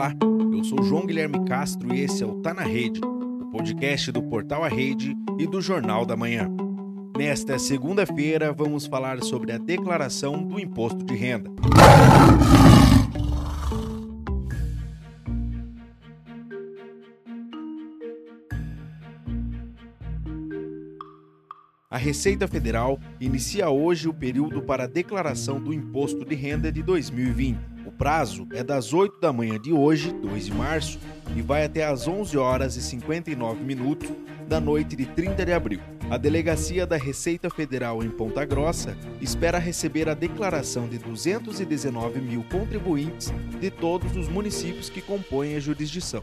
Olá, eu sou João Guilherme Castro e esse é o Tá na Rede, o podcast do Portal A Rede e do Jornal da Manhã. Nesta segunda-feira, vamos falar sobre a declaração do imposto de renda. A Receita Federal inicia hoje o período para a declaração do imposto de renda de 2020. Prazo é das 8 da manhã de hoje, 2 de março, e vai até às 11 horas e 59 minutos da noite de 30 de abril. A Delegacia da Receita Federal em Ponta Grossa espera receber a declaração de 219 mil contribuintes de todos os municípios que compõem a jurisdição.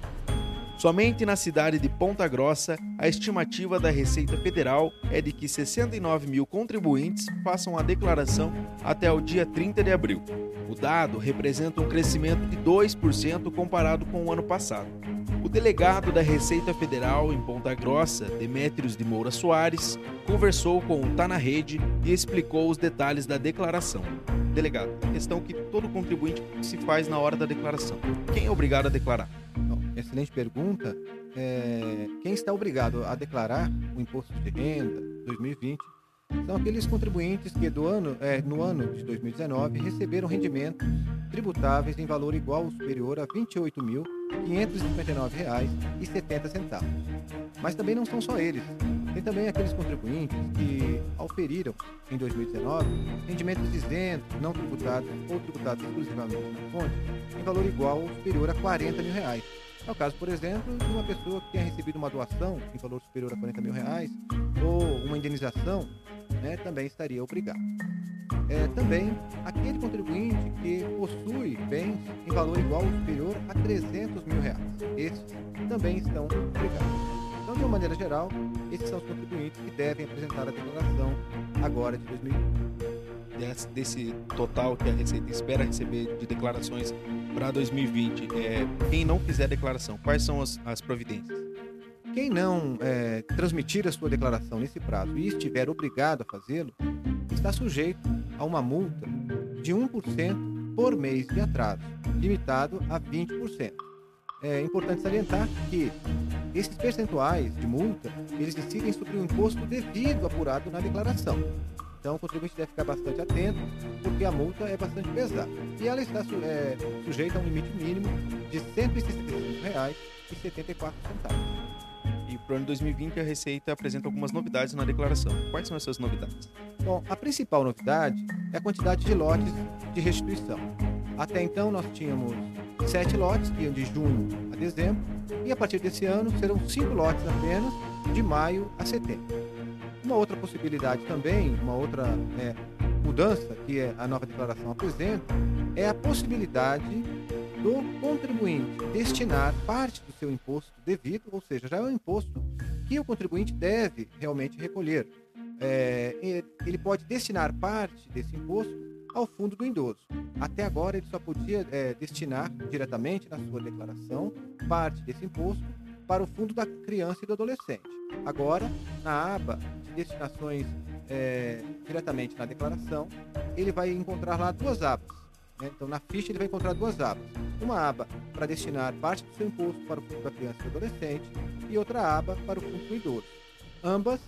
Somente na cidade de Ponta Grossa, a estimativa da Receita Federal é de que 69 mil contribuintes façam a declaração até o dia 30 de abril. O dado representa um crescimento de 2% comparado com o ano passado. O delegado da Receita Federal em Ponta Grossa, Demétrios de Moura Soares, conversou com o Tá na Rede e explicou os detalhes da declaração. Delegado, questão que todo contribuinte se faz na hora da declaração. Quem é obrigado a declarar? Excelente pergunta. É, quem está obrigado a declarar o imposto de renda 2020 são aqueles contribuintes que do ano, é, no ano de 2019 receberam rendimentos tributáveis em valor igual ou superior a R$ 28.559,70. Mas também não são só eles. Tem também aqueles contribuintes que auferiram em 2019 rendimentos isentos, não tributados ou tributados exclusivamente na fonte em valor igual ou superior a 40 mil reais. É o caso, por exemplo, de uma pessoa que tenha recebido uma doação em valor superior a 40 mil reais ou uma indenização, né, também estaria obrigado. É, também aquele contribuinte que possui bens em valor igual ou superior a 300 mil reais. Esses também estão obrigados. Então, de uma maneira geral, esses são os contribuintes que devem apresentar a declaração agora de 2020 desse total que a Receita espera receber de declarações para 2020, é, quem não fizer declaração, quais são as, as providências? Quem não é, transmitir a sua declaração nesse prazo e estiver obrigado a fazê-lo, está sujeito a uma multa de 1% por mês de atraso, limitado a 20%. É importante salientar que esses percentuais de multa, eles decidem sobre o imposto devido apurado na declaração. Então o contribuinte deve ficar bastante atento, porque a multa é bastante pesada. E ela está é, sujeita a um limite mínimo de R$ 165,74. E para o ano 2020 a Receita apresenta algumas novidades na declaração. Quais são essas novidades? Bom, a principal novidade é a quantidade de lotes de restituição. Até então nós tínhamos sete lotes que iam de junho a dezembro e a partir desse ano serão cinco lotes apenas de maio a setembro. Uma outra possibilidade também, uma outra é, mudança que a nova declaração apresenta, é a possibilidade do contribuinte destinar parte do seu imposto devido, ou seja, já é um imposto que o contribuinte deve realmente recolher. É, ele pode destinar parte desse imposto ao fundo do idoso. Até agora, ele só podia é, destinar diretamente na sua declaração parte desse imposto para o fundo da criança e do adolescente. Agora, na aba destinações é, diretamente na declaração, ele vai encontrar lá duas abas. Né? Então, na ficha, ele vai encontrar duas abas. Uma aba para destinar parte do seu imposto para o fundo da criança e do adolescente e outra aba para o idoso. Ambas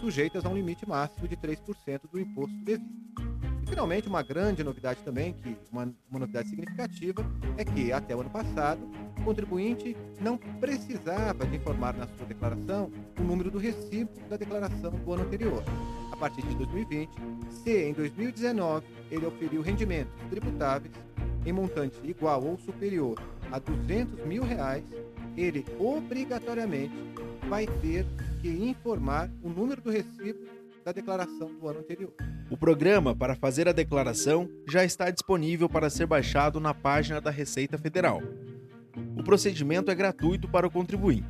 sujeitas a um limite máximo de 3% do imposto devido. Finalmente, uma grande novidade também, que uma, uma novidade significativa, é que até o ano passado, o contribuinte não precisava de informar na sua declaração o número do recibo da declaração do ano anterior. A partir de 2020, se em 2019 ele oferiu rendimentos tributáveis em montante igual ou superior a 200 mil reais, ele obrigatoriamente vai ter que informar o número do recibo da declaração do ano anterior. O programa para fazer a declaração já está disponível para ser baixado na página da Receita Federal. O procedimento é gratuito para o contribuinte.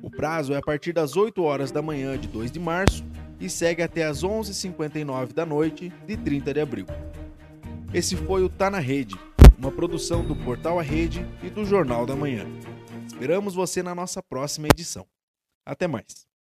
O prazo é a partir das 8 horas da manhã de 2 de março e segue até as 11h59 da noite de 30 de abril. Esse foi o Tá na Rede, uma produção do Portal A Rede e do Jornal da Manhã. Esperamos você na nossa próxima edição. Até mais.